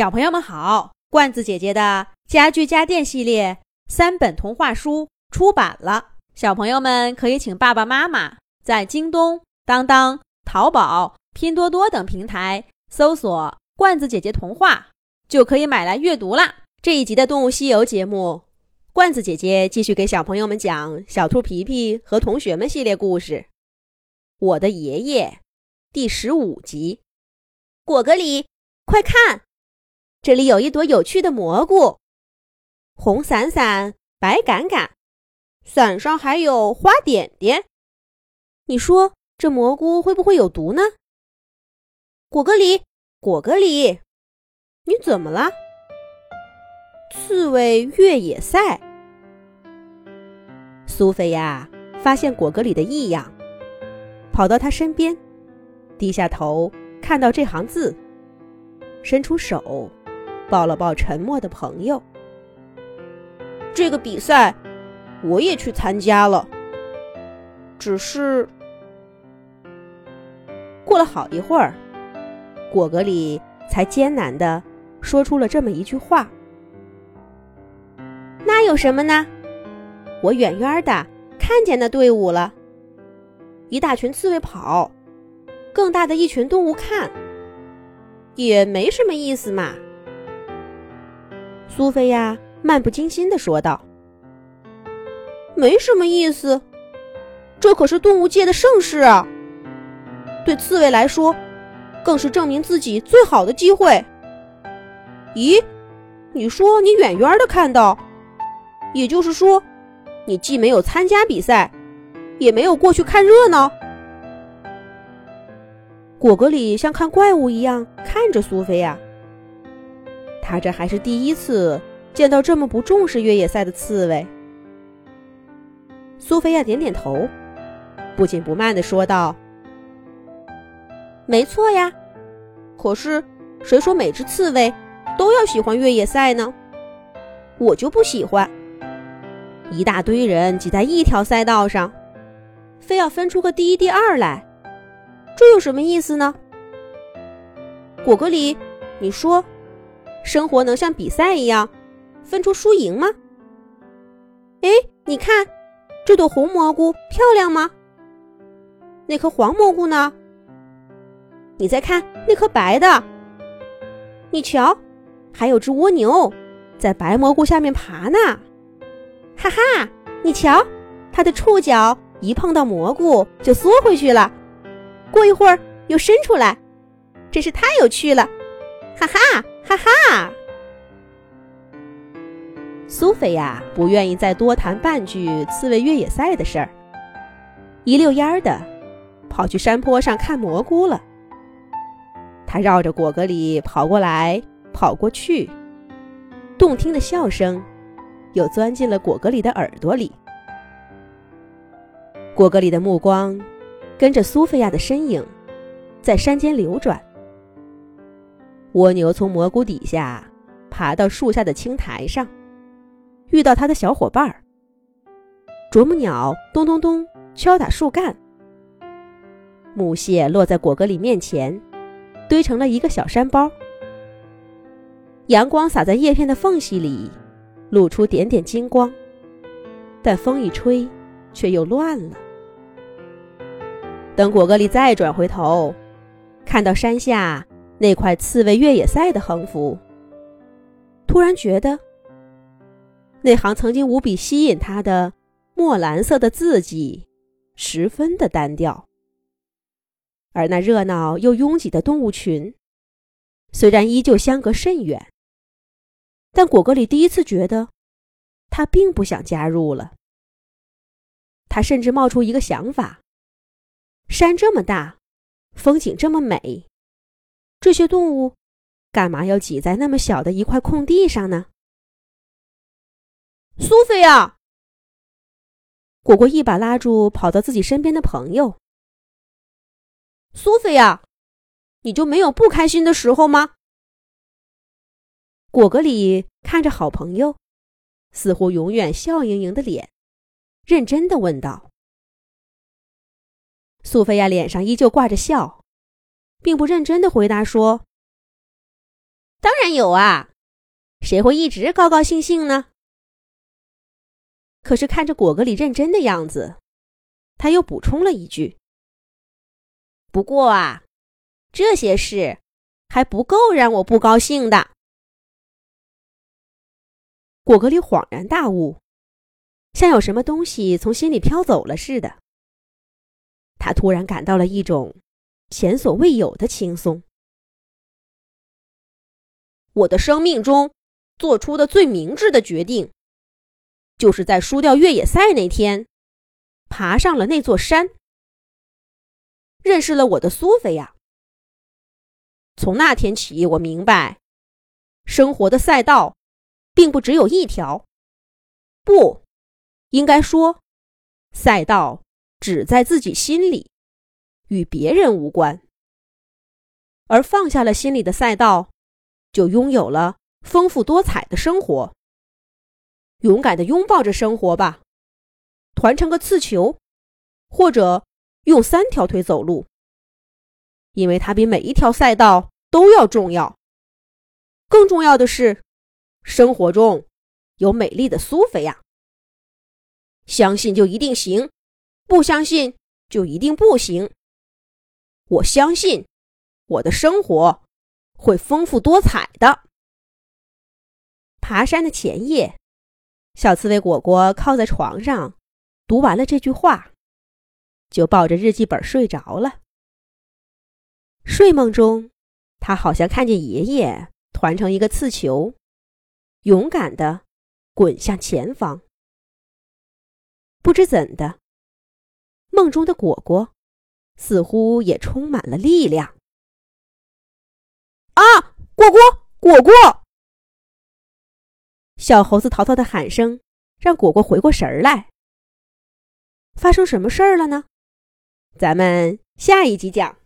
小朋友们好，罐子姐姐的家具家电系列三本童话书出版了，小朋友们可以请爸爸妈妈在京东、当当、淘宝、拼多多等平台搜索“罐子姐姐童话”，就可以买来阅读啦。这一集的《动物西游》节目，罐子姐姐继续给小朋友们讲《小兔皮皮和同学们》系列故事，《我的爷爷》第十五集。果戈里，快看，这里有一朵有趣的蘑菇，红伞伞，白杆杆，伞上还有花点点。你说这蘑菇会不会有毒呢？果戈里，果戈里，你怎么了？刺猬越野赛，苏菲亚发现果戈里的异样，跑到他身边，低下头看到这行字，伸出手抱了抱沉默的朋友。这个比赛我也去参加了，只是过了好一会儿，果戈里才艰难地说出了这么一句话。那有什么呢？我远远的看见那队伍了，一大群刺猬跑，更大的一群动物看，也没什么意思嘛。苏菲亚漫不经心的说道：“没什么意思，这可是动物界的盛事啊！对刺猬来说，更是证明自己最好的机会。咦，你说你远远的看到？”也就是说，你既没有参加比赛，也没有过去看热闹。果戈里像看怪物一样看着苏菲亚。他这还是第一次见到这么不重视越野赛的刺猬。苏菲亚点点头，不紧不慢地说道：“没错呀，可是谁说每只刺猬都要喜欢越野赛呢？我就不喜欢。”一大堆人挤在一条赛道上，非要分出个第一、第二来，这有什么意思呢？果戈里，你说，生活能像比赛一样分出输赢吗？哎，你看，这朵红蘑菇漂亮吗？那颗黄蘑菇呢？你再看那颗白的，你瞧，还有只蜗牛在白蘑菇下面爬呢。哈哈，你瞧，它的触角一碰到蘑菇就缩回去了，过一会儿又伸出来，真是太有趣了！哈哈哈哈！苏菲亚不愿意再多谈半句刺猬越野赛的事儿，一溜烟儿的跑去山坡上看蘑菇了。他绕着果戈里跑过来跑过去，动听的笑声。又钻进了果戈里的耳朵里。果戈里的目光跟着苏菲亚的身影在山间流转。蜗牛从蘑菇底下爬到树下的青苔上，遇到它的小伙伴儿。啄木鸟咚咚咚敲打树干。木屑落在果戈里面前，堆成了一个小山包。阳光洒在叶片的缝隙里。露出点点金光，但风一吹，却又乱了。等果戈里再转回头，看到山下那块刺猬越野赛的横幅，突然觉得，那行曾经无比吸引他的墨蓝色的字迹，十分的单调。而那热闹又拥挤的动物群，虽然依旧相隔甚远。但果戈里第一次觉得，他并不想加入了。他甚至冒出一个想法：山这么大，风景这么美，这些动物干嘛要挤在那么小的一块空地上呢？苏菲亚，果果一把拉住跑到自己身边的朋友。苏菲亚，你就没有不开心的时候吗？果戈里看着好朋友，似乎永远笑盈盈的脸，认真的问道：“苏菲亚脸上依旧挂着笑，并不认真的回答说：‘当然有啊，谁会一直高高兴兴呢？可是看着果戈里认真的样子，他又补充了一句：“不过啊，这些事还不够让我不高兴的。”果戈里恍然大悟，像有什么东西从心里飘走了似的。他突然感到了一种前所未有的轻松。我的生命中做出的最明智的决定。就是在输掉越野赛那天，爬上了那座山，认识了我的苏菲亚。从那天起，我明白，生活的赛道并不只有一条，不，应该说，赛道只在自己心里，与别人无关。而放下了心里的赛道，就拥有了丰富多彩的生活。勇敢的拥抱着生活吧，团成个刺球，或者用三条腿走路，因为它比每一条赛道都要重要。更重要的是，生活中有美丽的苏菲亚。相信就一定行，不相信就一定不行。我相信我的生活会丰富多彩的。爬山的前夜。小刺猬果果靠在床上，读完了这句话，就抱着日记本睡着了。睡梦中，他好像看见爷爷团成一个刺球，勇敢的滚向前方。不知怎的，梦中的果果似乎也充满了力量。啊，果果，果果！小猴子淘淘的喊声让果果回过神儿来。发生什么事儿了呢？咱们下一集讲。